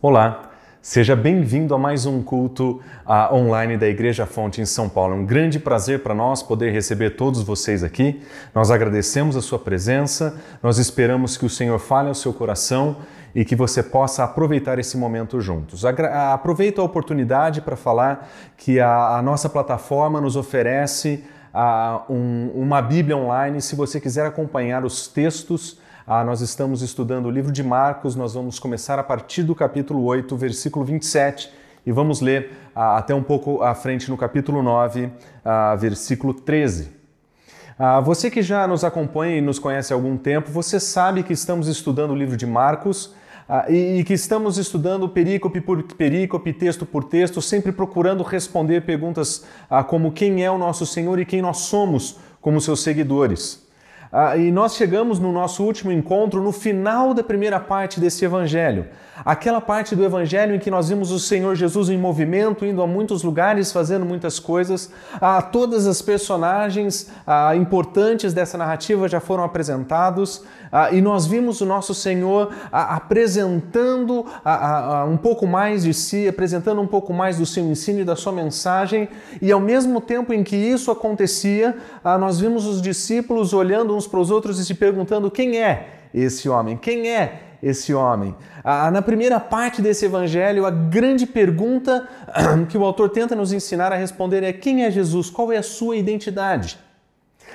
Olá, seja bem-vindo a mais um culto uh, online da Igreja Fonte em São Paulo. É um grande prazer para nós poder receber todos vocês aqui. Nós agradecemos a sua presença, nós esperamos que o Senhor fale ao seu coração e que você possa aproveitar esse momento juntos. Aproveito a oportunidade para falar que a, a, nossa plataforma nos oferece uh, um, uma Bíblia online. Se você quiser acompanhar os textos, ah, nós estamos estudando o livro de Marcos, nós vamos começar a partir do capítulo 8, versículo 27, e vamos ler ah, até um pouco à frente no capítulo 9, ah, versículo 13. Ah, você que já nos acompanha e nos conhece há algum tempo, você sabe que estamos estudando o livro de Marcos ah, e, que estamos estudando perícope por perícope, texto por texto, sempre procurando responder perguntas ah, como quem é o nosso Senhor e quem nós somos como seus seguidores. Ah, e nós chegamos no nosso último encontro no final da primeira parte desse evangelho. Aquela parte do evangelho em que nós vimos o Senhor Jesus em movimento, indo a muitos lugares, fazendo muitas coisas. Ah, todas as personagens ah, importantes dessa narrativa já foram apresentados ah, e nós vimos o nosso Senhor ah, apresentando ah, um pouco mais de si, apresentando um pouco mais do seu ensino e da sua mensagem. E ao mesmo tempo em que isso acontecia, nós vimos os discípulos olhando uns para os outros e se perguntando quem é esse homem, quem é esse homem. Ah, na primeira parte desse evangelho, a grande pergunta que o autor tenta nos ensinar a responder é: quem é Jesus? Qual é a sua identidade?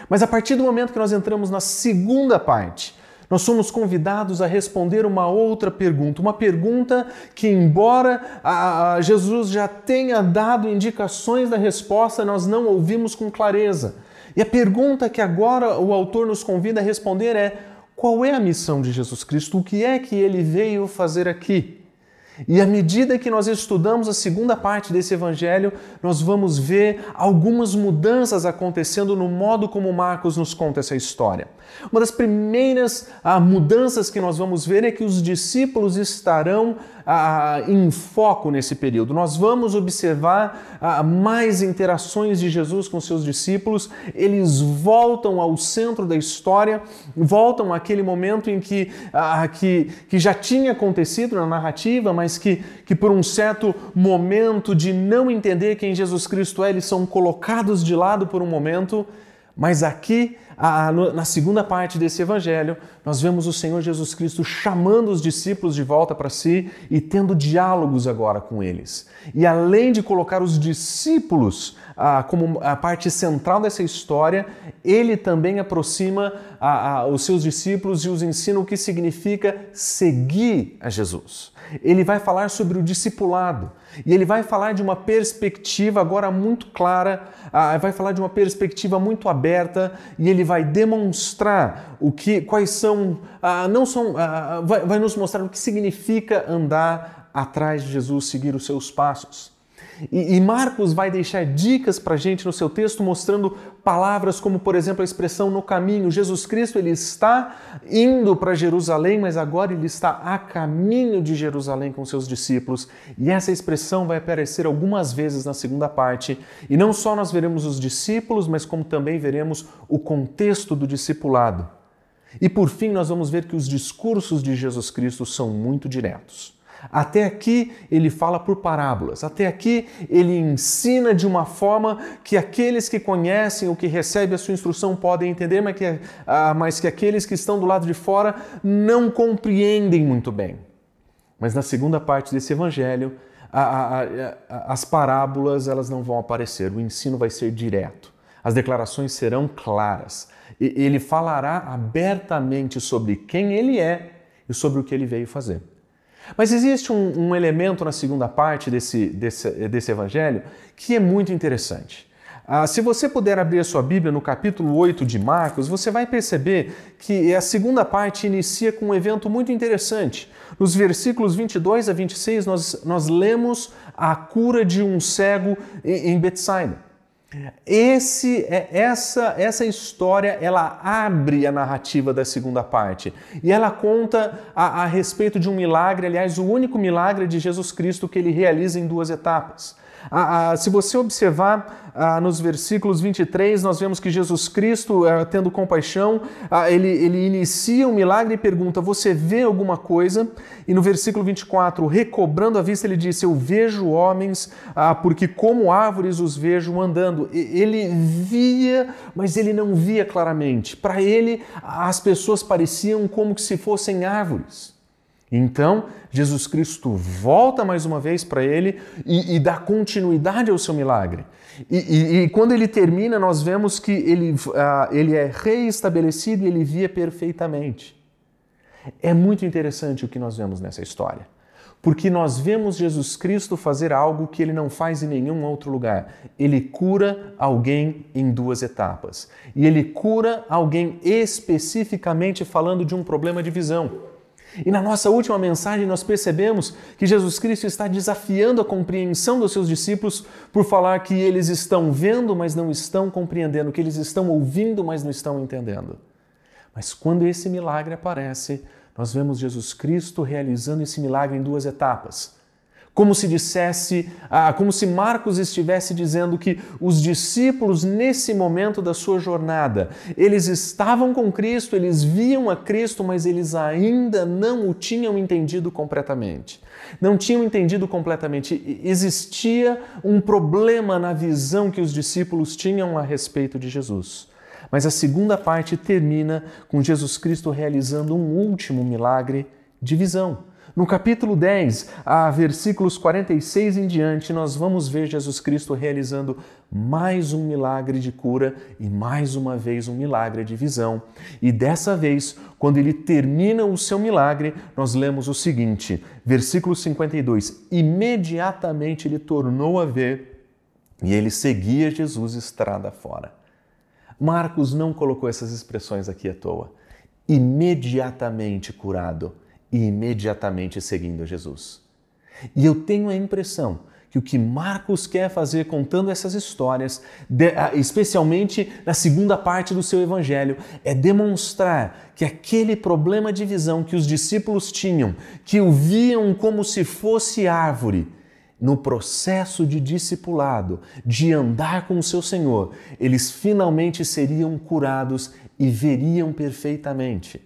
Mas a partir do momento que nós entramos na segunda parte, nós somos convidados a responder uma outra pergunta, uma pergunta que, embora a, Jesus já tenha dado indicações da resposta, nós não ouvimos com clareza. E a pergunta que agora o autor nos convida a responder é: qual é a missão de Jesus Cristo? O que é que ele veio fazer aqui? E à medida que nós estudamos a segunda parte desse evangelho, nós vamos ver algumas mudanças acontecendo no modo como Marcos nos conta essa história. Uma das primeiras ah, mudanças que nós vamos ver é que os discípulos estarão ah, em foco nesse período. Nós vamos observar ah, mais interações de Jesus com seus discípulos, eles voltam ao centro da história, voltam àquele momento em que, ah, que, que já tinha acontecido na narrativa, mas que, que por um certo momento de não entender quem Jesus Cristo é, eles são colocados de lado por um momento. Mas aqui na segunda parte desse evangelho, nós vemos o Senhor Jesus Cristo chamando os discípulos de volta para si e tendo diálogos agora com eles. E além de colocar os discípulos como a parte central dessa história, ele também aproxima os seus discípulos e os ensina o que significa seguir a Jesus. Ele vai falar sobre o discipulado e ele vai falar de uma perspectiva agora muito clara, ah, vai falar de uma perspectiva muito aberta e ele vai demonstrar o que, quais são, ah, não são, ah, vai, vai nos mostrar o que significa andar atrás de Jesus, seguir os seus passos. E, e Marcos vai deixar dicas para a gente no seu texto, mostrando palavras como, por exemplo, a expressão no caminho. Jesus Cristo ele está indo para Jerusalém, mas agora ele está a caminho de Jerusalém com seus discípulos. E essa expressão vai aparecer algumas vezes na segunda parte. E não só nós veremos os discípulos, mas como também veremos o contexto do discipulado. E por fim, nós vamos ver que os discursos de Jesus Cristo são muito diretos. Até aqui ele fala por parábolas, até aqui ele ensina de uma forma que aqueles que conhecem ou que recebem a sua instrução podem entender, mas que, ah, mas que aqueles que estão do lado de fora não compreendem muito bem. Mas na segunda parte desse evangelho, a, a, a, as parábolas elas não vão aparecer, o ensino vai ser direto, as declarações serão claras. Ele falará abertamente sobre quem ele é e sobre o que ele veio fazer. Mas existe um, um elemento na segunda parte desse, desse, desse evangelho que é muito interessante. Ah, se você puder abrir a sua Bíblia no capítulo 8 de Marcos, você vai perceber que a segunda parte inicia com um evento muito interessante. Nos versículos 22 a 26, nós, nós lemos a cura de um cego em, em. Esse, é, essa, essa história ela abre a narrativa da segunda parte e ela conta a, a, respeito de um milagre, aliás, o único milagre de Jesus Cristo que ele realiza em duas etapas. Ah, ah, se você observar ah, nos versículos 23, nós vemos que Jesus Cristo, ah, tendo compaixão, ah, ele, ele inicia um milagre e pergunta: Você vê alguma coisa? E no versículo 24, recobrando a vista, ele disse: Eu vejo homens, ah, porque como árvores os vejo andando. Ele via, mas ele não via claramente. Para ele, as pessoas pareciam como se fossem árvores. Então, Jesus Cristo volta mais uma vez para ele e, e, dá continuidade ao seu milagre. E, e, e, quando ele termina, nós vemos que ele, uh, ele é reestabelecido e ele via perfeitamente. É muito interessante o que nós vemos nessa história. Porque nós vemos Jesus Cristo fazer algo que ele não faz em nenhum outro lugar. Ele cura alguém em duas etapas. E ele cura alguém especificamente falando de um problema de visão. E na nossa última mensagem nós percebemos que Jesus Cristo está desafiando a compreensão dos seus discípulos por falar que eles estão vendo, mas não estão compreendendo, que eles estão ouvindo, mas não estão entendendo. Mas quando esse milagre aparece, nós vemos Jesus Cristo realizando esse milagre em duas etapas como se dissesse, ah, como se Marcos estivesse dizendo que os discípulos nesse momento da sua jornada, eles estavam com Cristo, eles viam a Cristo, mas eles ainda não o tinham entendido completamente. Não tinham entendido completamente. Existia um problema na visão que os discípulos tinham a respeito de Jesus. Mas a segunda parte termina com Jesus Cristo realizando um último milagre de visão no capítulo 10, a versículos 46 em diante, nós vamos ver Jesus Cristo realizando mais um milagre de cura e mais uma vez um milagre de visão. E dessa vez, quando ele termina o seu milagre, nós lemos o seguinte, versículo 52: Imediatamente ele tornou a ver e ele seguia Jesus estrada fora. Marcos não colocou essas expressões aqui à toa. Imediatamente curado e imediatamente seguindo Jesus. E eu tenho a impressão que o que Marcos quer fazer contando essas histórias, especialmente na segunda parte do seu evangelho, é demonstrar que aquele problema de visão que os discípulos tinham, que o viam como se fosse árvore, no processo de discipulado, de andar com o seu Senhor, eles finalmente seriam curados e veriam perfeitamente.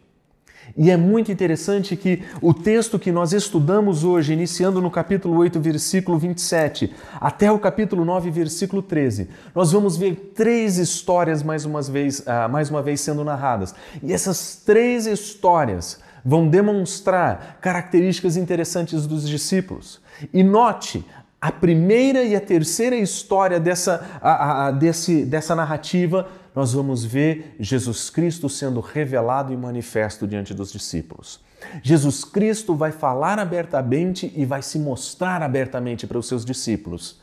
E é muito interessante que o texto que nós estudamos hoje, iniciando no capítulo 8, versículo 27, até o capítulo 9, versículo 13, nós vamos ver três histórias mais uma vez, uh, mais uma vez sendo narradas. E essas três histórias vão demonstrar características interessantes dos discípulos. E note, a primeira e a terceira história dessa, a, a, desse, dessa narrativa nós vamos ver Jesus Cristo sendo revelado e manifesto diante dos discípulos. Jesus Cristo vai falar abertamente e vai se mostrar abertamente para os seus discípulos.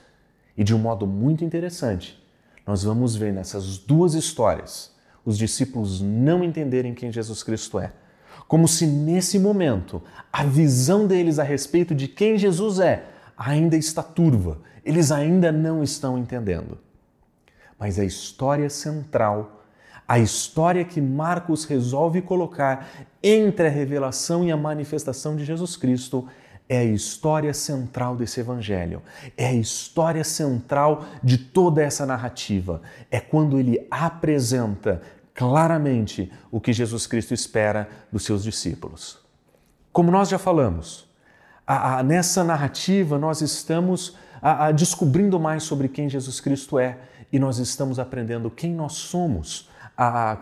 E de um modo muito interessante, nós vamos ver nessas duas histórias os discípulos não entenderem quem Jesus Cristo é. Como se nesse momento a visão deles a respeito de quem Jesus é ainda está turva, eles ainda não estão entendendo mas a história central, a história que Marcos resolve colocar entre a revelação e a manifestação de Jesus Cristo é a história central desse evangelho, é a história central de toda essa narrativa. É quando ele apresenta claramente o que Jesus Cristo espera dos seus discípulos. Como nós já falamos, a, a, nessa narrativa nós estamos a, descobrindo mais sobre quem Jesus Cristo é e nós estamos aprendendo quem nós somos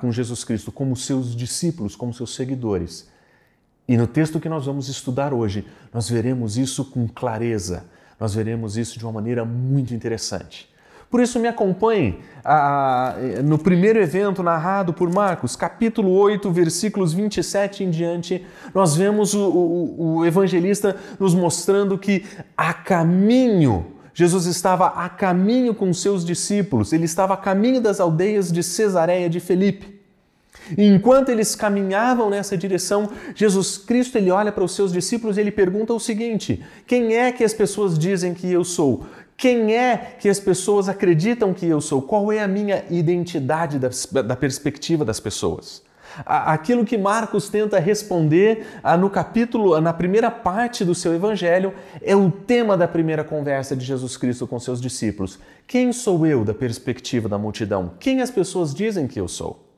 com Jesus Cristo, como seus discípulos, como seus seguidores. E no texto que nós vamos estudar hoje, nós veremos isso com clareza, nós veremos isso de uma maneira muito interessante. Por isso, me acompanhe no primeiro evento narrado por Marcos, capítulo 8, versículos 27 em diante. Nós vemos o, o, o evangelista nos mostrando que a caminho Jesus estava a caminho com seus discípulos, ele estava a caminho das aldeias de Cesareia de Felipe. E enquanto eles caminhavam nessa direção, Jesus Cristo ele olha para os seus discípulos e ele pergunta o seguinte: Quem é que as pessoas dizem que eu sou? Quem é que as pessoas acreditam que eu sou? Qual é a minha identidade da, da perspectiva das pessoas? Aquilo que Marcos tenta responder no capítulo, na primeira parte do seu evangelho, é o tema da primeira conversa de Jesus Cristo com seus discípulos. Quem sou eu da perspectiva da multidão? Quem as pessoas dizem que eu sou?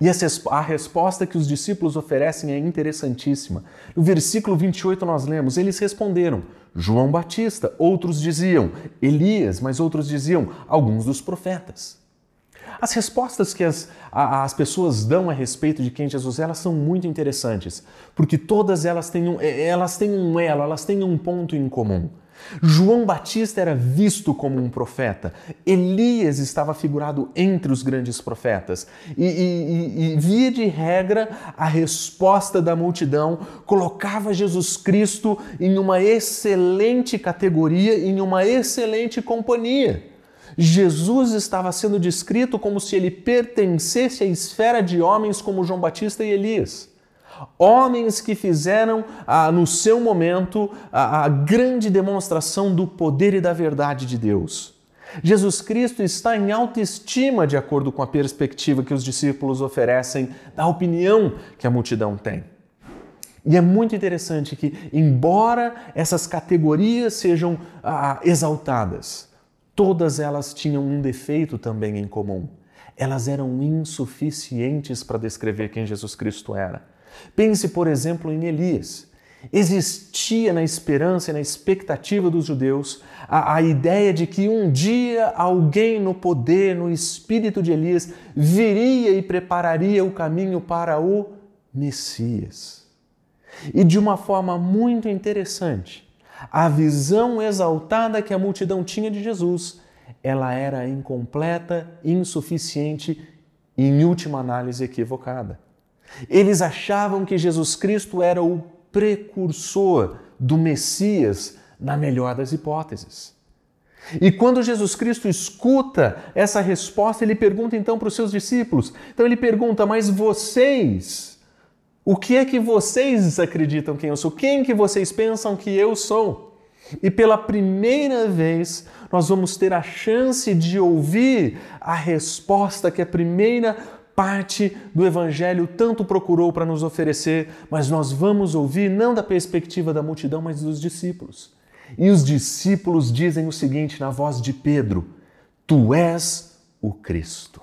E a resposta que os discípulos oferecem é interessantíssima. No versículo 28 nós lemos: Eles responderam, João Batista, outros diziam Elias, mas outros diziam alguns dos profetas. As respostas que as, as pessoas dão a respeito de quem Jesus é, elas são muito interessantes, porque todas elas têm um, elas têm um elo, elas têm um ponto em comum. João Batista era visto como um profeta, Elias estava figurado entre os grandes profetas, e, e, e, via de regra, a resposta da multidão colocava Jesus Cristo em uma excelente categoria, em uma excelente companhia. Jesus estava sendo descrito como se ele pertencesse à esfera de homens como João Batista e Elias. Homens que fizeram ah, no seu momento a, a grande demonstração do poder e da verdade de Deus. Jesus Cristo está em autoestima de acordo com a perspectiva que os discípulos oferecem da opinião que a multidão tem. E é muito interessante que, embora essas categorias sejam ah, exaltadas, todas elas tinham um defeito também em comum. Elas eram insuficientes para descrever quem Jesus Cristo era. Pense, por exemplo, em Elias. Existia na esperança e na expectativa dos judeus a, a, ideia de que um dia alguém no poder, no espírito de Elias, viria e prepararia o caminho para o Messias. E de uma forma muito interessante, a visão exaltada que a multidão tinha de Jesus, ela era incompleta, insuficiente e, em última análise, equivocada. Eles achavam que Jesus Cristo era o precursor do Messias, na melhor das hipóteses. E quando Jesus Cristo escuta essa resposta, ele pergunta então para os seus discípulos. Então ele pergunta: "Mas vocês, o que é que vocês acreditam quem eu sou? Quem que vocês pensam que eu sou?" E pela primeira vez, nós vamos ter a chance de ouvir a resposta que a primeira parte do Evangelho tanto procurou para nos oferecer, mas nós vamos ouvir não da perspectiva da multidão, mas dos discípulos. E os discípulos dizem o seguinte na voz de Pedro: Tu és o Cristo.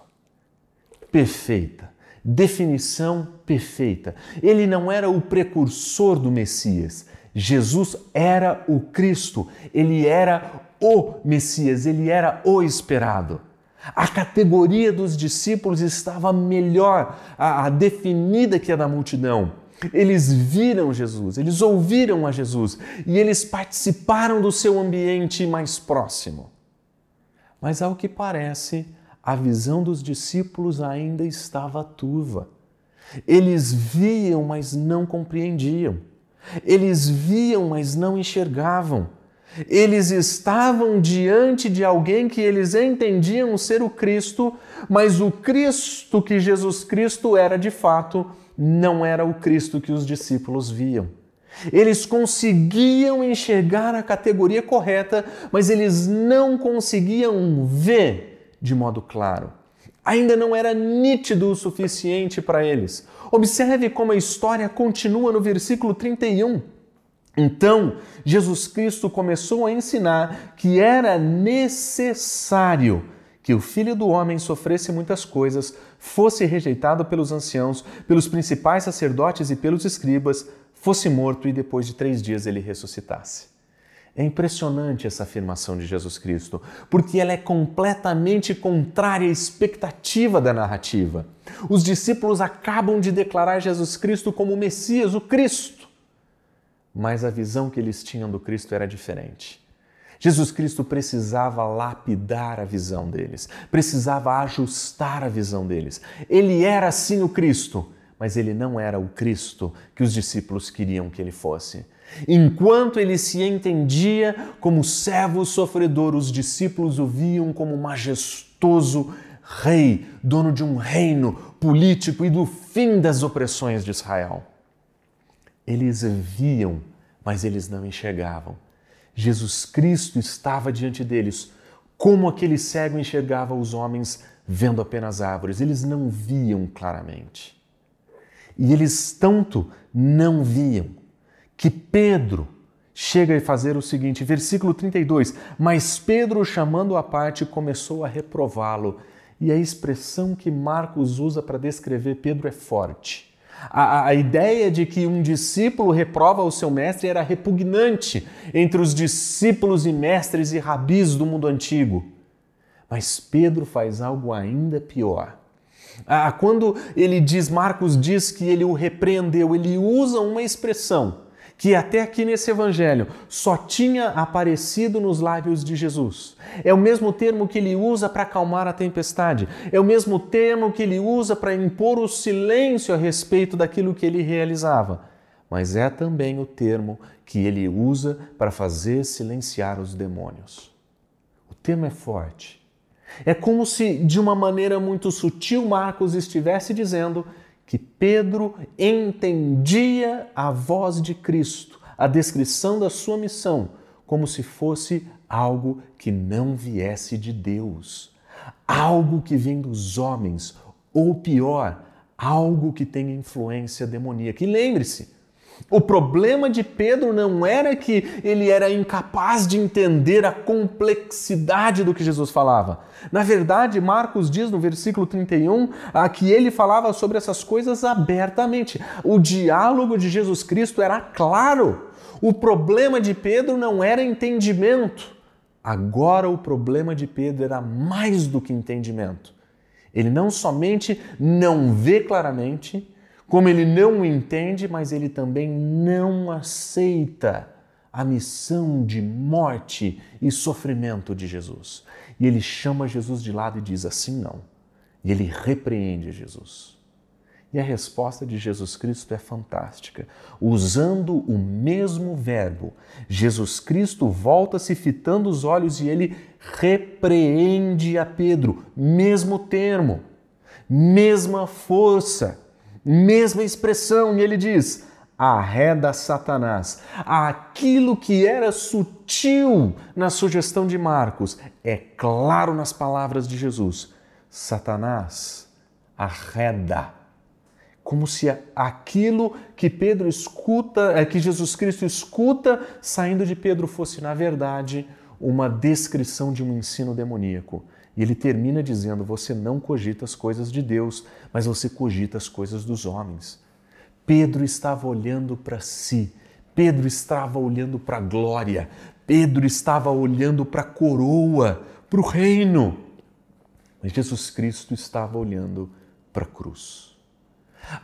Perfeita. Definição perfeita. Ele não era o precursor do Messias. Jesus era o Cristo. Ele era o Messias. Ele era o esperado. A categoria dos discípulos estava melhor a, a definida que a da multidão. Eles viram Jesus, eles ouviram a Jesus e eles participaram do seu ambiente mais próximo. Mas, ao que parece, a visão dos discípulos ainda estava turva. Eles viam, mas não compreendiam. Eles viam, mas não enxergavam. Eles estavam diante de alguém que eles entendiam ser o Cristo, mas o Cristo que Jesus Cristo era de fato não era o Cristo que os discípulos viam. Eles conseguiam enxergar a categoria correta, mas eles não conseguiam ver de modo claro. Ainda não era nítido o suficiente para eles. Observe como a história continua no versículo 31. Então, Jesus Cristo começou a ensinar que era necessário que o Filho do Homem sofresse muitas coisas, fosse rejeitado pelos anciãos, pelos principais sacerdotes e pelos escribas, fosse morto e depois de três dias ele ressuscitasse. É impressionante essa afirmação de Jesus Cristo, porque ela é completamente contrária à expectativa da narrativa. Os discípulos acabam de declarar Jesus Cristo como o Messias, o Cristo mas a visão que eles tinham do Cristo era diferente. Jesus Cristo precisava lapidar a visão deles, precisava ajustar a visão deles. Ele era sim o Cristo, mas ele não era o Cristo que os discípulos queriam que ele fosse. Enquanto ele se entendia como servo sofredor, os discípulos o viam como majestoso rei, dono de um reino político e do fim das opressões de Israel. Eles viam, mas eles não enxergavam. Jesus Cristo estava diante deles, como aquele cego enxergava os homens vendo apenas árvores. Eles não viam claramente. E eles tanto não viam que Pedro chega a fazer o seguinte, versículo 32, mas Pedro, chamando a parte, começou a reprová-lo. E a expressão que Marcos usa para descrever Pedro é forte. A, a, ideia de que um discípulo reprova o seu mestre era repugnante entre os discípulos e mestres e rabis do mundo antigo. Mas Pedro faz algo ainda pior. Ah, quando ele diz, Marcos diz que ele o repreendeu, ele usa uma expressão que até aqui nesse evangelho só tinha aparecido nos lábios de Jesus. É o mesmo termo que ele usa para acalmar a tempestade, é o mesmo termo que ele usa para impor o silêncio a respeito daquilo que ele realizava. Mas é também o termo que ele usa para fazer silenciar os demônios. O termo é forte. É como se, de uma maneira muito sutil, Marcos estivesse dizendo que Pedro entendia a voz de Cristo, a descrição da sua missão, como se fosse algo que não viesse de Deus, algo que vem dos homens, ou pior, algo que tem influência demoníaca. E lembre-se, o problema de Pedro não era que ele era incapaz de entender a complexidade do que Jesus falava. Na verdade, Marcos diz no versículo 31 que ele falava sobre essas coisas abertamente. O diálogo de Jesus Cristo era claro. O problema de Pedro não era entendimento. Agora, o problema de Pedro era mais do que entendimento. Ele não somente não vê claramente, como ele não entende, mas ele também não aceita a missão de morte e sofrimento de Jesus. E ele chama Jesus de lado e diz assim não. E ele repreende Jesus. E a resposta de Jesus Cristo é fantástica. Usando o mesmo verbo, Jesus Cristo volta-se fitando os olhos e ele repreende a Pedro. Mesmo termo, mesma força mesma expressão, e ele diz: arreda Satanás. Aquilo que era sutil na sugestão de Marcos é claro nas palavras de Jesus. Satanás arreda. Como se aquilo que Pedro escuta, é, que Jesus Cristo escuta saindo de Pedro fosse, na verdade, uma descrição de um ensino demoníaco. E ele termina dizendo: Você não cogita as coisas de Deus, mas você cogita as coisas dos homens. Pedro estava olhando para si, Pedro estava olhando para a glória, Pedro estava olhando para a coroa, para o reino. Mas Jesus Cristo estava olhando para a cruz.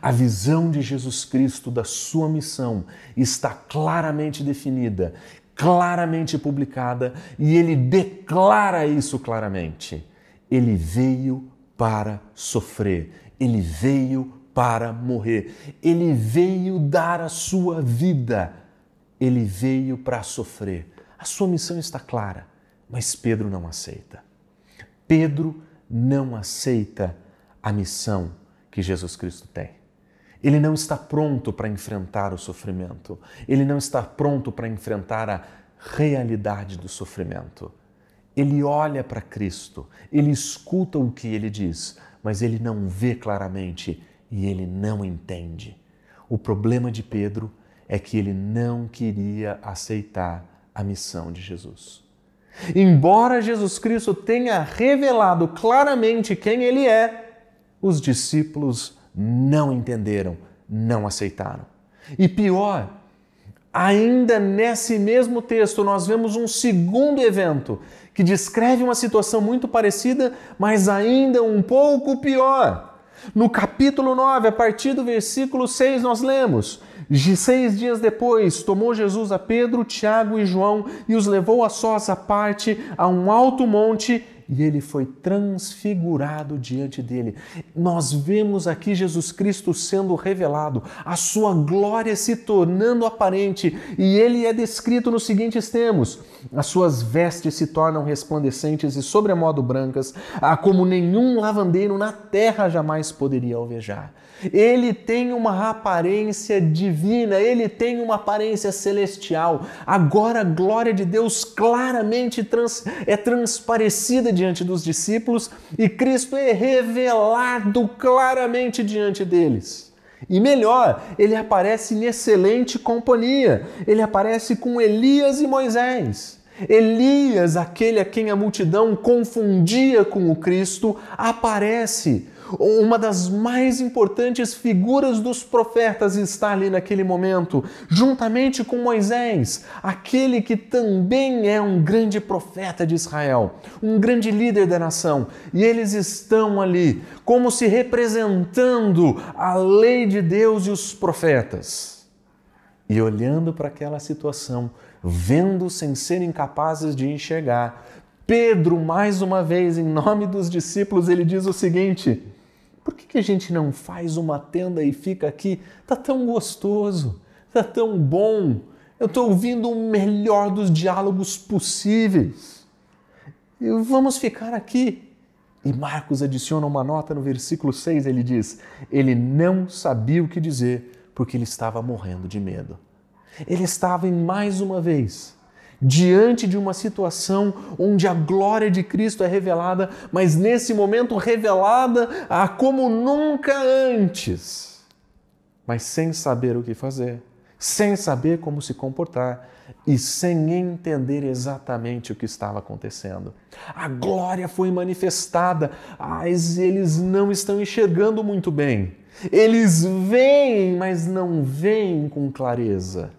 A visão de Jesus Cristo da sua missão está claramente definida claramente publicada e ele declara isso claramente. Ele veio para sofrer, ele veio para morrer, ele veio dar a sua vida, ele veio para sofrer. A sua missão está clara, mas Pedro não aceita. Pedro não aceita a missão que Jesus Cristo tem. Ele não está pronto para enfrentar o sofrimento. Ele não está pronto para enfrentar a realidade do sofrimento. Ele olha para Cristo, ele escuta o que ele diz, mas ele não vê claramente e ele não entende. O problema de Pedro é que ele não queria aceitar a missão de Jesus. Embora Jesus Cristo tenha revelado claramente quem ele é, os discípulos não entenderam, não aceitaram. E pior, ainda nesse mesmo texto, nós vemos um segundo evento que descreve uma situação muito parecida, mas ainda um pouco pior. No capítulo 9, a partir do versículo 6, nós lemos: Seis dias depois, tomou Jesus a Pedro, Tiago e João e os levou a sós à parte a um alto monte e ele foi transfigurado diante dele. Nós vemos aqui Jesus Cristo sendo revelado, a sua glória se tornando aparente, e ele é descrito nos seguintes termos: as suas vestes se tornam resplandecentes e sobremodo brancas, como nenhum lavandeiro na terra jamais poderia alvejar. Ele tem uma aparência divina, ele tem uma aparência celestial. Agora a glória de Deus claramente trans, é transparecida diante dos discípulos e Cristo é revelado claramente diante deles. E melhor, ele aparece em excelente companhia. Ele aparece com Elias e Moisés. Elias, aquele a quem a multidão confundia com o Cristo, aparece uma das mais importantes figuras dos profetas está ali naquele momento, juntamente com Moisés, aquele que também é um grande profeta de Israel, um grande líder da nação. E eles estão ali, como se representando a lei de Deus e os profetas. E olhando para aquela situação, vendo sem serem capazes de enxergar, Pedro, mais uma vez, em nome dos discípulos, ele diz o seguinte: por que, que a gente não faz uma tenda e fica aqui? Tá tão gostoso, tá tão bom. Eu estou ouvindo o melhor dos diálogos possíveis. E vamos ficar aqui. E Marcos adiciona uma nota no versículo 6, ele diz: Ele não sabia o que dizer porque ele estava morrendo de medo. Ele estava em mais uma vez diante de uma situação onde a glória de Cristo é revelada, mas nesse momento revelada a como nunca antes, mas sem saber o que fazer, sem saber como se comportar e sem entender exatamente o que estava acontecendo. A glória foi manifestada, mas eles não estão enxergando muito bem. Eles veem, mas não veem com clareza.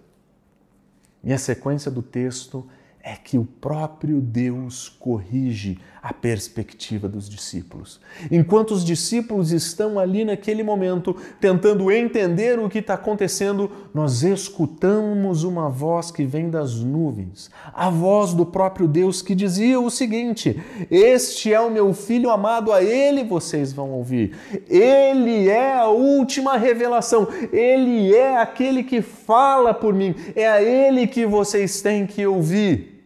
E a sequência do texto é que o próprio Deus corrige a perspectiva dos discípulos. Enquanto os discípulos estão ali naquele momento tentando entender o que está acontecendo, nós escutamos uma voz que vem das nuvens, a voz do próprio Deus que dizia o seguinte: Este é o meu filho amado, a ele vocês vão ouvir. Ele é a última revelação, ele é aquele que fala por mim, é a ele que vocês têm que ouvir.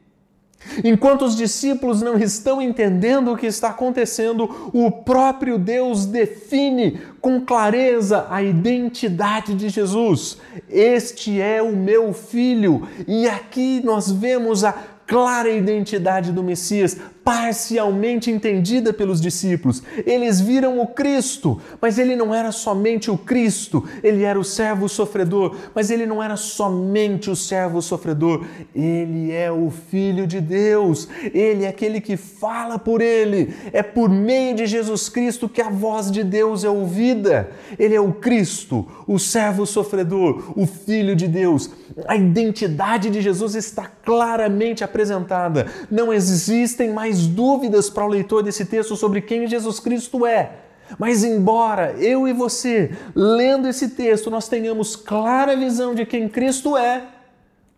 Enquanto os discípulos não estão entendendo o que está acontecendo, o próprio Deus define com clareza a identidade de Jesus. Este é o meu filho. E aqui nós vemos a clara identidade do Messias, parcialmente entendida pelos discípulos. Eles viram o Cristo, mas ele não era somente o Cristo, ele era o servo sofredor, mas ele não era somente o servo sofredor, ele é o Filho de Deus, ele é aquele que fala por ele, é por meio de Jesus Cristo que a voz de Deus é ouvida. Ele é o Cristo, o servo sofredor, o Filho de Deus. A identidade de Jesus está claramente apresentada. Não existem mais mais dúvidas para o leitor desse texto sobre quem Jesus Cristo é. Mas, embora eu e você, lendo esse texto, nós tenhamos clara visão de quem Cristo é,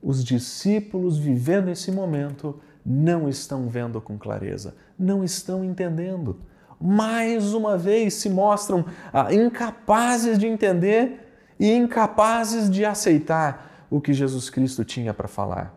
os discípulos vivendo esse momento não estão vendo com clareza, não estão entendendo. Mais uma vez se mostram ah, incapazes de entender e incapazes de aceitar o que Jesus Cristo tinha para falar.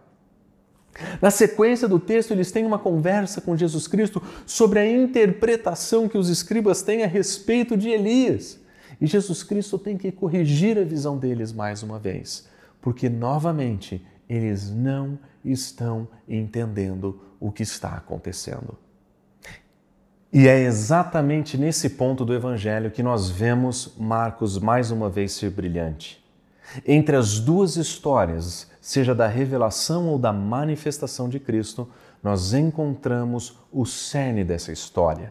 Na sequência do texto, eles têm uma conversa com Jesus Cristo sobre a interpretação que os escribas têm a respeito de Elias. E Jesus Cristo tem que corrigir a visão deles mais uma vez, porque novamente eles não estão entendendo o que está acontecendo. E é exatamente nesse ponto do Evangelho que nós vemos Marcos mais uma vez ser brilhante. Entre as duas histórias, seja da revelação ou da manifestação de Cristo, nós encontramos o cerne dessa história.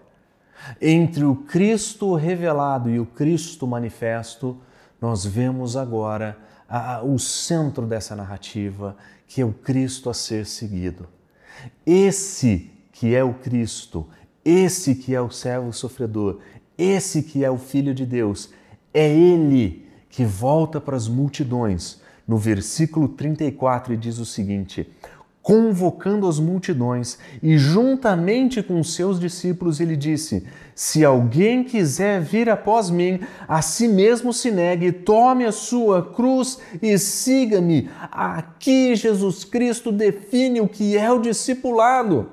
Entre o Cristo revelado e o Cristo manifesto, nós vemos agora a, o centro dessa narrativa, que é o Cristo a ser seguido. Esse que é o Cristo, esse que é o servo sofredor, esse que é o Filho de Deus, é Ele que volta para as multidões. No versículo 34 e diz o seguinte: convocando as multidões e juntamente com seus discípulos ele disse: Se alguém quiser vir após mim, a si mesmo se negue, tome a sua cruz e siga-me. Aqui Jesus Cristo define o que é o discipulado.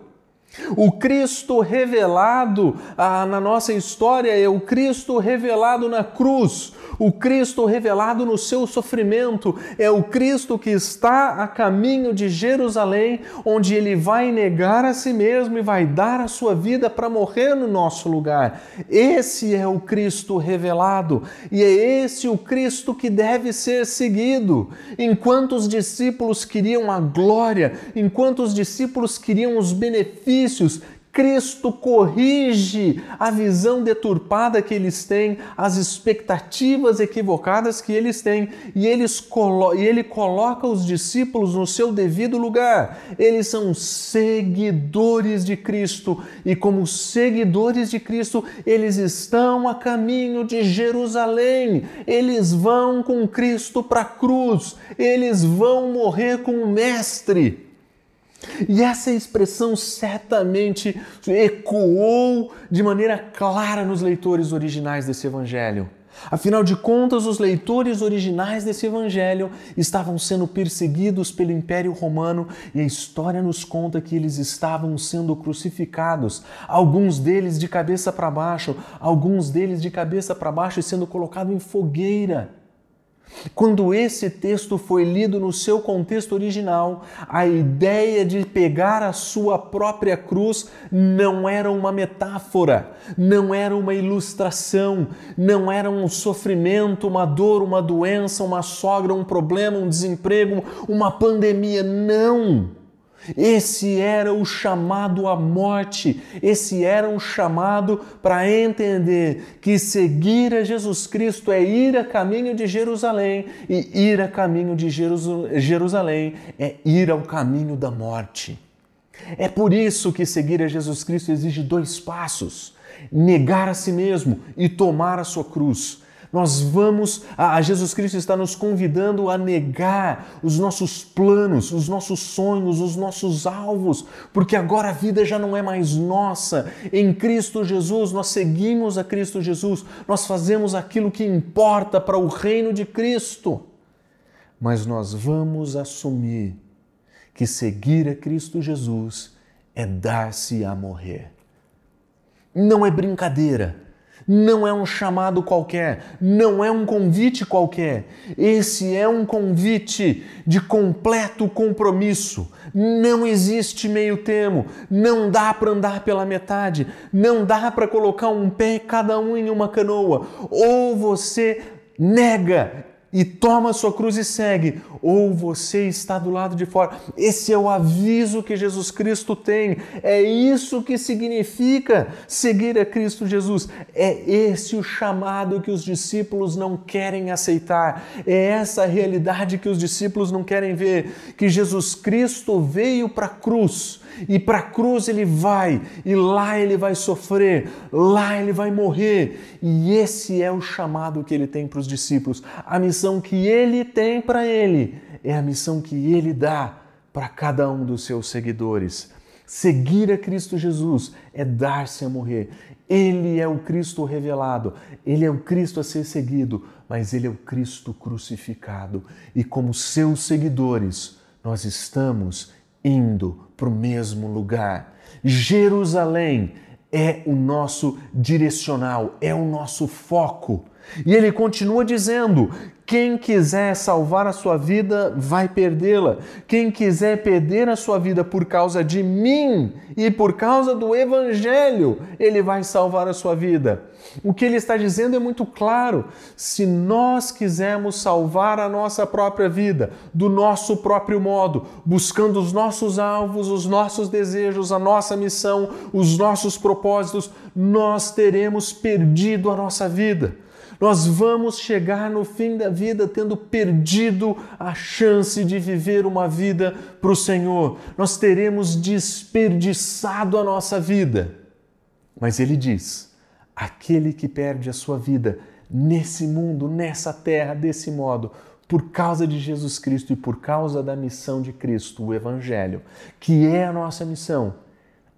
O Cristo revelado ah, na nossa história é o Cristo revelado na cruz, o Cristo revelado no seu sofrimento, é o Cristo que está a caminho de Jerusalém, onde ele vai negar a si mesmo e vai dar a sua vida para morrer no nosso lugar. Esse é o Cristo revelado e é esse o Cristo que deve ser seguido. Enquanto os discípulos queriam a glória, enquanto os discípulos queriam os benefícios, Cristo corrige a visão deturpada que eles têm, as expectativas equivocadas que eles têm, e, eles e ele coloca os discípulos no seu devido lugar. Eles são seguidores de Cristo, e como seguidores de Cristo, eles estão a caminho de Jerusalém. Eles vão com Cristo para a cruz, eles vão morrer com o Mestre. E essa expressão certamente ecoou de maneira clara nos leitores originais desse evangelho. Afinal de contas, os leitores originais desse evangelho estavam sendo perseguidos pelo Império Romano e a história nos conta que eles estavam sendo crucificados, alguns deles de cabeça para baixo, alguns deles de cabeça para baixo e sendo colocados em fogueira. Quando esse texto foi lido no seu contexto original, a ideia de pegar a sua própria cruz não era uma metáfora, não era uma ilustração, não era um sofrimento, uma dor, uma doença, uma sogra, um problema, um desemprego, uma pandemia. Não! Esse era o chamado à morte, esse era um chamado para entender que seguir a Jesus Cristo é ir a caminho de Jerusalém, e ir a caminho de Jerusalém é ir ao caminho da morte. É por isso que seguir a Jesus Cristo exige dois passos: negar a si mesmo e tomar a sua cruz. Nós vamos, a Jesus Cristo está nos convidando a negar os nossos planos, os nossos sonhos, os nossos alvos, porque agora a vida já não é mais nossa. Em Cristo Jesus, nós seguimos a Cristo Jesus, nós fazemos aquilo que importa para o reino de Cristo. Mas nós vamos assumir que seguir a Cristo Jesus é dar-se a morrer. Não é brincadeira não é um chamado qualquer, não é um convite qualquer. Esse é um convite de completo compromisso. Não existe meio termo, não dá para andar pela metade, não dá para colocar um pé cada um em uma canoa. Ou você nega e toma a sua cruz e segue, ou você está do lado de fora. Esse é o aviso que Jesus Cristo tem. É isso que significa seguir a Cristo Jesus. É esse o chamado que os discípulos não querem aceitar. É essa realidade que os discípulos não querem ver, que Jesus Cristo veio para a cruz e para a cruz ele vai, e lá ele vai sofrer, lá ele vai morrer. E esse é o chamado que ele tem para os discípulos. A missão que ele tem para ele é a missão que ele dá para cada um dos seus seguidores. Seguir a Cristo Jesus é dar-se a morrer. Ele é o Cristo revelado, ele é o Cristo a ser seguido, mas ele é o Cristo crucificado. E como seus seguidores, nós estamos indo para o mesmo lugar. Jerusalém é o nosso direcional, é o nosso foco. E ele continua dizendo: quem quiser salvar a sua vida vai perdê-la. Quem quiser perder a sua vida por causa de mim e por causa do Evangelho, ele vai salvar a sua vida. O que ele está dizendo é muito claro. Se nós quisermos salvar a nossa própria vida, do nosso próprio modo, buscando os nossos alvos, os nossos desejos, a nossa missão, os nossos propósitos, nós teremos perdido a nossa vida nós vamos chegar no fim da vida tendo perdido a chance de viver uma vida para o Senhor. Nós teremos desperdiçado a nossa vida. Mas ele diz: aquele que perde a sua vida nesse mundo, nessa terra, desse modo, por causa de Jesus Cristo e por causa da missão de Cristo, o Evangelho, que é a nossa missão,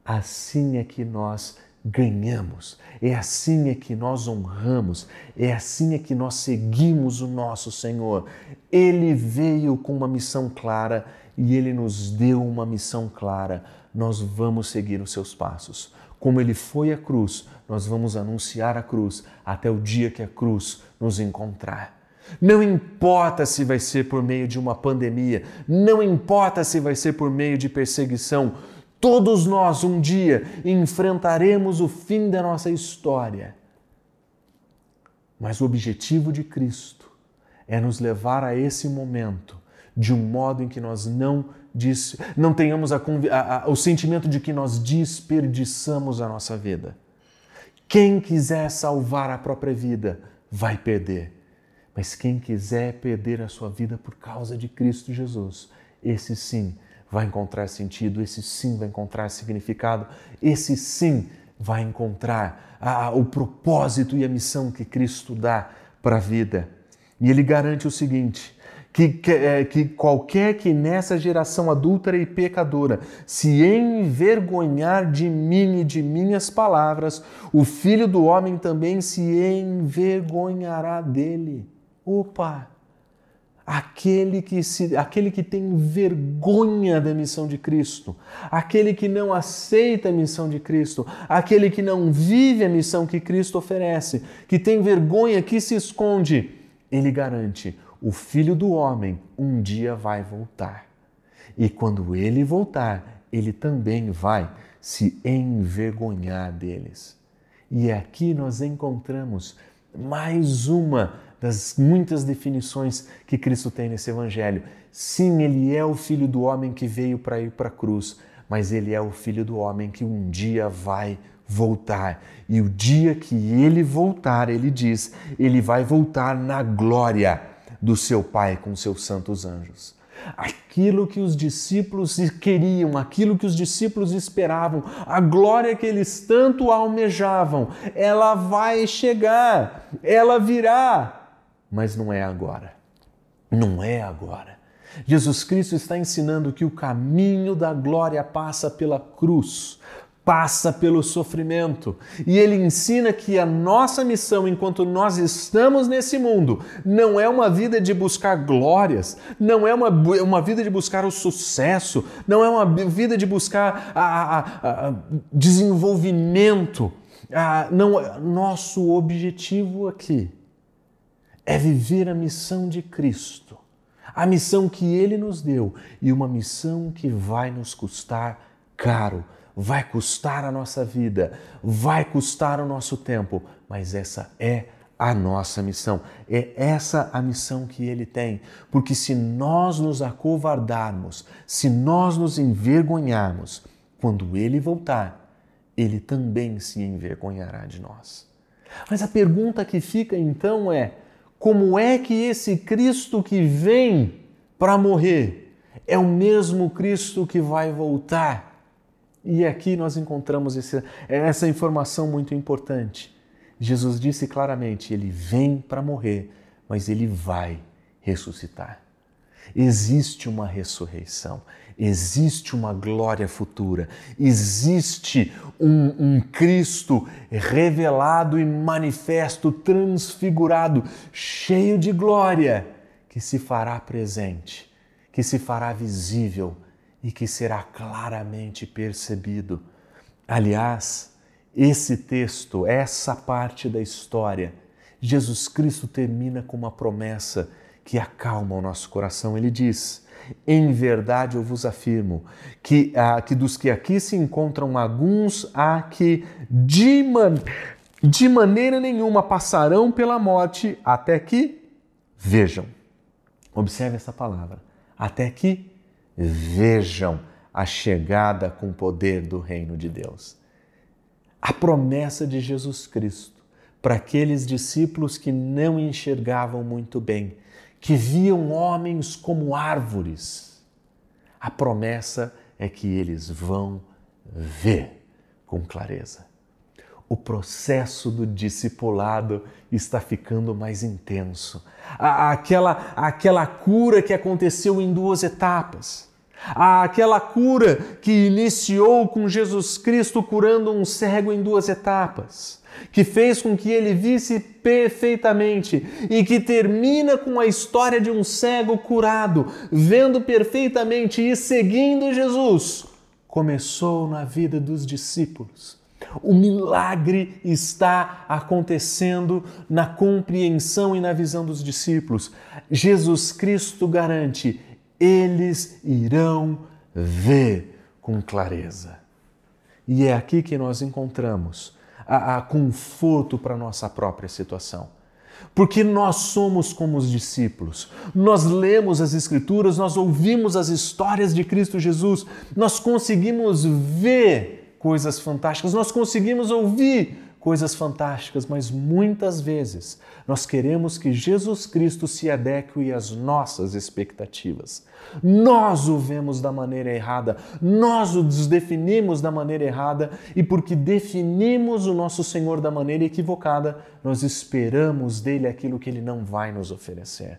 assim é que nós ganhamos. É assim é que nós honramos, é assim é que nós seguimos o nosso Senhor. Ele veio com uma missão clara e ele nos deu uma missão clara. Nós vamos seguir os seus passos. Como ele foi à cruz, nós vamos anunciar a cruz até o dia que a cruz nos encontrar. Não importa se vai ser por meio de uma pandemia, não importa se vai ser por meio de perseguição, todos nós um dia enfrentaremos o fim da nossa história. Mas o objetivo de Cristo é nos levar a esse momento de um modo em que nós não, diz, não tenhamos a, a, o sentimento de que nós desperdiçamos a nossa vida. Quem quiser salvar a própria vida vai perder. Mas quem quiser perder a sua vida por causa de Cristo Jesus, esse sim vai encontrar sentido, esse sim vai encontrar significado, esse sim vai encontrar a, o propósito e a missão que Cristo dá para a vida. E ele garante o seguinte: que, que, é, que, qualquer que nessa geração adúltera e pecadora se envergonhar de mim e de minhas palavras, o filho do homem também se envergonhará dele. Opa! Aquele que, se, aquele que tem vergonha da missão de Cristo, aquele que não aceita a missão de Cristo, aquele que não vive a missão que Cristo oferece, que tem vergonha, que se esconde, ele garante: o filho do homem um dia vai voltar. E quando ele voltar, ele também vai se envergonhar deles. E aqui nós encontramos mais uma das muitas definições que Cristo tem nesse Evangelho. Sim, ele é o Filho do homem que veio para ir para a cruz, mas ele é o Filho do homem que um dia vai voltar. E o dia que ele voltar, ele diz, ele vai voltar na glória do seu Pai com seus santos anjos. Aquilo que os discípulos queriam, aquilo que os discípulos esperavam, a glória que eles tanto almejavam, ela vai chegar, ela virá mas não é agora. Não é agora. Jesus Cristo está ensinando que o caminho da glória passa pela cruz, passa pelo sofrimento. E ele ensina que a nossa missão, enquanto nós estamos nesse mundo, não é uma vida de buscar glórias, não é uma, uma vida de buscar o sucesso, não é uma vida de buscar a, a, a desenvolvimento. não, nosso objetivo aqui é viver a missão de Cristo, a missão que Ele nos deu e uma missão que vai nos custar caro, vai custar a nossa vida, vai custar o nosso tempo, mas essa é a nossa missão. É essa a missão que ele tem. Porque se nós nos acovardarmos, se nós nos envergonharmos, quando ele voltar, ele também se envergonhará de nós. Mas a pergunta que fica então é: como é que esse Cristo que vem para morrer é o mesmo Cristo que vai voltar? E aqui nós encontramos esse, essa informação muito importante. Jesus disse claramente: Ele vem para morrer, mas ele vai ressuscitar. Existe uma ressurreição, existe uma glória futura, existe um, um, Cristo revelado e manifesto, transfigurado, cheio de glória, que se fará presente, que se fará visível e que será claramente percebido. Aliás, esse texto, essa parte da história, Jesus Cristo termina com uma promessa que acalma o nosso coração. Ele diz: Em verdade eu vos afirmo que, ah, que dos que aqui se encontram alguns há que de, man de maneira nenhuma passarão pela morte até que vejam. Observe essa palavra. Até que vejam a chegada com poder do reino de Deus. A promessa de Jesus Cristo para aqueles discípulos que não enxergavam muito bem, que viam homens como árvores. A promessa é que eles vão ver com clareza. O processo do discipulado está ficando mais intenso. Aquela, aquela cura que aconteceu em duas etapas. Aquela cura que iniciou com Jesus Cristo curando um cego em duas etapas que fez com que ele visse perfeitamente e que termina com a história de um cego curado, vendo perfeitamente e seguindo Jesus, começou na vida dos discípulos. O milagre está acontecendo na compreensão e na visão dos discípulos. Jesus Cristo garante: eles irão ver com clareza. E é aqui que nós encontramos a, a conforto para a nossa própria situação. Porque nós somos como os discípulos. Nós lemos as Escrituras, nós ouvimos as histórias de Cristo Jesus, nós conseguimos ver coisas fantásticas, nós conseguimos ouvir coisas fantásticas, mas muitas vezes nós queremos que Jesus Cristo se adeque às nossas expectativas. Nós o vemos da maneira errada, nós o definimos da maneira errada e porque definimos o nosso Senhor da maneira equivocada, nós esperamos dele aquilo que ele não vai nos oferecer.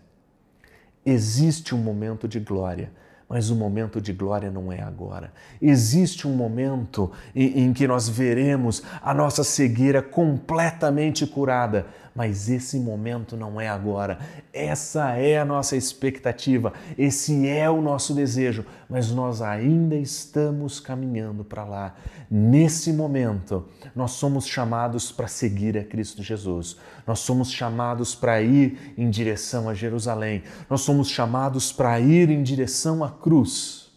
Existe um momento de glória mas o momento de glória não é agora. Existe um momento em, em, que nós veremos a nossa cegueira completamente curada, mas esse momento não é agora. Essa é a nossa expectativa, esse é o nosso desejo, mas nós ainda estamos caminhando para lá. Nesse momento, nós somos chamados para seguir a Cristo Jesus, nós somos chamados para ir em direção a Jerusalém, nós somos chamados para ir em direção à cruz.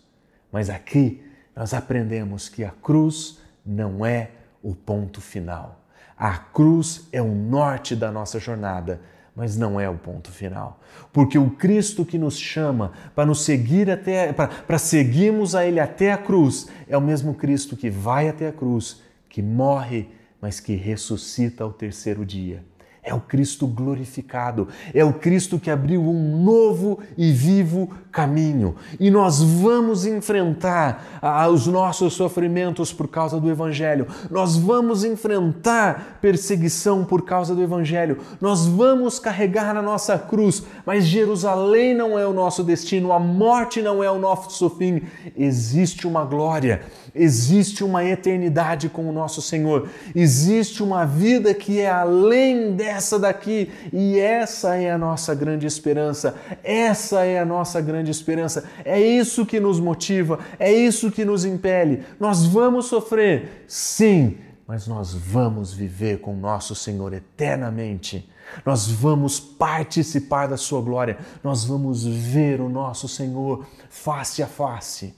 Mas aqui nós aprendemos que a cruz não é o ponto final. A cruz é o norte da nossa jornada, mas não é o ponto final. Porque o Cristo que nos chama para nos seguir até para seguirmos a ele até a cruz, é o mesmo Cristo que vai até a cruz, que morre, mas que ressuscita ao terceiro dia. É o Cristo glorificado, é o Cristo que abriu um novo e vivo caminho. E nós vamos enfrentar ah, os nossos sofrimentos por causa do Evangelho, nós vamos enfrentar perseguição por causa do Evangelho, nós vamos carregar na nossa cruz, mas Jerusalém não é o nosso destino, a morte não é o nosso fim. Existe uma glória, existe uma eternidade com o nosso Senhor, existe uma vida que é além dessa essa daqui. E essa é a nossa grande esperança. Essa é a nossa grande esperança. É isso que nos motiva, é isso que nos impele. Nós vamos sofrer, sim, mas nós vamos viver com nosso Senhor eternamente. Nós vamos participar da Sua glória, nós vamos ver o nosso Senhor face a face.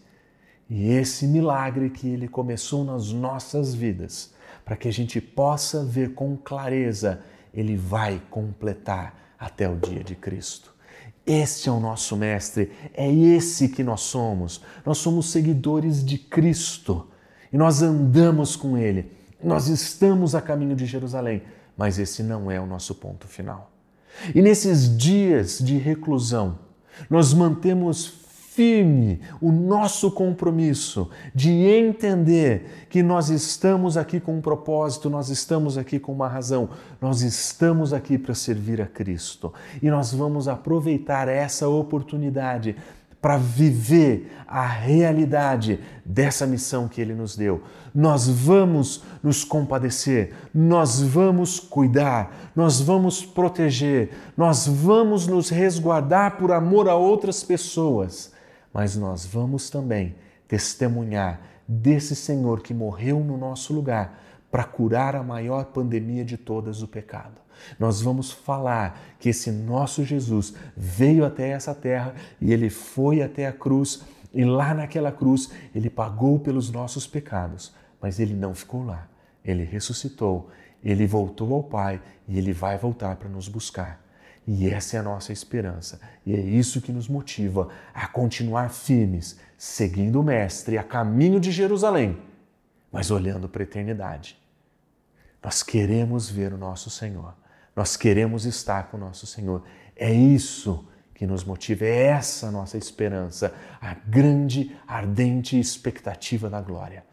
E esse milagre que Ele começou nas nossas vidas, para que a gente possa ver com clareza ele vai completar até o dia de Cristo. Este é o nosso Mestre, é esse que nós somos. Nós somos seguidores de Cristo e nós andamos com Ele. Nós estamos a caminho de Jerusalém, mas esse não é o nosso ponto final. E nesses dias de reclusão, nós mantemos firme o nosso compromisso de entender que nós estamos aqui com um propósito, nós estamos aqui com uma razão, nós estamos aqui para servir a Cristo e nós vamos aproveitar essa oportunidade para viver a realidade dessa missão que Ele nos deu. Nós vamos nos compadecer, nós vamos cuidar, nós vamos proteger, nós vamos nos resguardar por amor a outras pessoas mas nós vamos também testemunhar desse Senhor que morreu no nosso lugar para curar a maior pandemia de todas, o pecado. Nós vamos falar que esse nosso Jesus veio até essa terra e ele foi até a cruz, e lá naquela cruz ele pagou pelos nossos pecados, mas ele não ficou lá. Ele ressuscitou, ele voltou ao Pai e ele vai voltar para nos buscar. E essa é a nossa esperança. E é isso que nos motiva a continuar firmes, seguindo o Mestre a caminho de Jerusalém, mas olhando para a eternidade. Nós queremos ver o nosso Senhor. Nós queremos estar com o nosso Senhor. É isso que nos motiva, é essa nossa esperança, a grande, ardente expectativa da glória.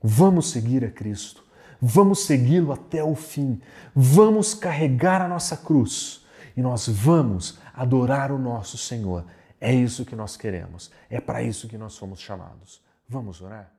Vamos seguir a Cristo. Vamos segui-lo até o fim. Vamos carregar a nossa cruz e nós vamos adorar o nosso Senhor. É isso que nós queremos, é para isso que nós somos chamados. Vamos orar?